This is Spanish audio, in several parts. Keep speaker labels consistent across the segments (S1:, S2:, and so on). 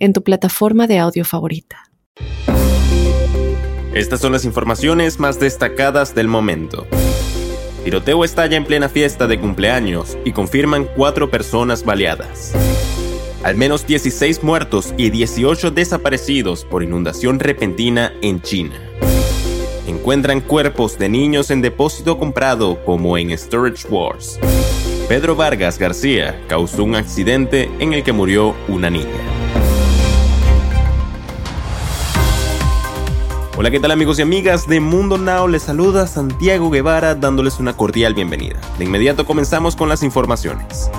S1: en tu plataforma de audio favorita.
S2: Estas son las informaciones más destacadas del momento. Tiroteo estalla en plena fiesta de cumpleaños y confirman cuatro personas baleadas. Al menos 16 muertos y 18 desaparecidos por inundación repentina en China. Encuentran cuerpos de niños en depósito comprado como en Storage Wars. Pedro Vargas García causó un accidente en el que murió una niña. Hola, ¿qué tal amigos y amigas de Mundo Now? Les saluda Santiago Guevara dándoles una cordial bienvenida. De inmediato comenzamos con las informaciones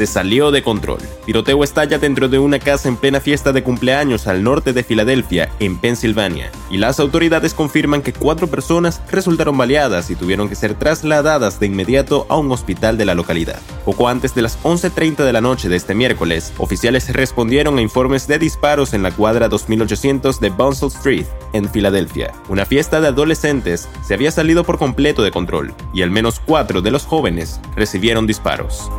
S2: se salió de control. Tiroteo estalla dentro de una casa en plena fiesta de cumpleaños al norte de Filadelfia, en Pensilvania, y las autoridades confirman que cuatro personas resultaron baleadas y tuvieron que ser trasladadas de inmediato a un hospital de la localidad. Poco antes de las 11.30 de la noche de este miércoles, oficiales respondieron a informes de disparos en la cuadra 2800 de Bonsall Street, en Filadelfia. Una fiesta de adolescentes se había salido por completo de control, y al menos cuatro de los jóvenes recibieron disparos.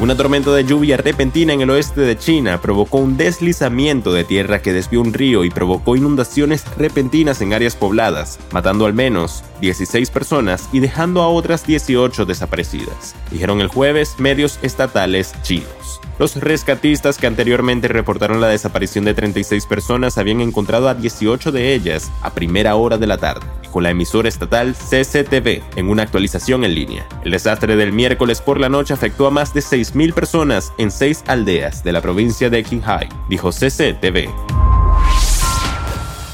S2: Una tormenta de lluvia repentina en el oeste de China provocó un deslizamiento de tierra que desvió un río y provocó inundaciones repentinas en áreas pobladas, matando al menos 16 personas y dejando a otras 18 desaparecidas, dijeron el jueves medios estatales chinos. Los rescatistas que anteriormente reportaron la desaparición de 36 personas habían encontrado a 18 de ellas a primera hora de la tarde, con la emisora estatal CCTV en una actualización en línea. El desastre del miércoles por la noche afectó a más de 6.000 personas en seis aldeas de la provincia de Qinghai, dijo CCTV.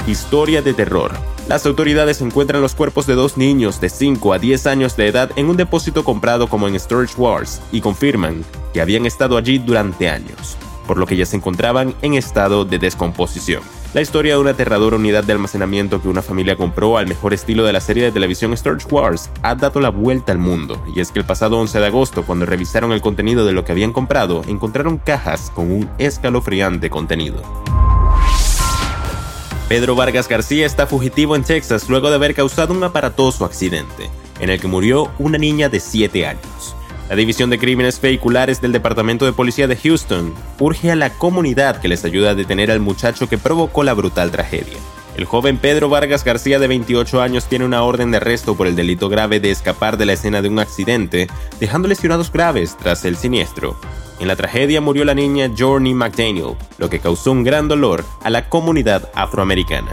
S2: Historia de terror. Las autoridades encuentran los cuerpos de dos niños de 5 a 10 años de edad en un depósito comprado como en Storage Wars y confirman que habían estado allí durante años, por lo que ya se encontraban en estado de descomposición. La historia de una aterradora unidad de almacenamiento que una familia compró al mejor estilo de la serie de televisión Storage Wars ha dado la vuelta al mundo, y es que el pasado 11 de agosto, cuando revisaron el contenido de lo que habían comprado, encontraron cajas con un escalofriante contenido. Pedro Vargas García está fugitivo en Texas luego de haber causado un aparatoso accidente, en el que murió una niña de 7 años. La División de Crímenes Vehiculares del Departamento de Policía de Houston urge a la comunidad que les ayude a detener al muchacho que provocó la brutal tragedia. El joven Pedro Vargas García de 28 años tiene una orden de arresto por el delito grave de escapar de la escena de un accidente, dejando lesionados graves tras el siniestro. En la tragedia murió la niña Journey McDaniel, lo que causó un gran dolor a la comunidad afroamericana.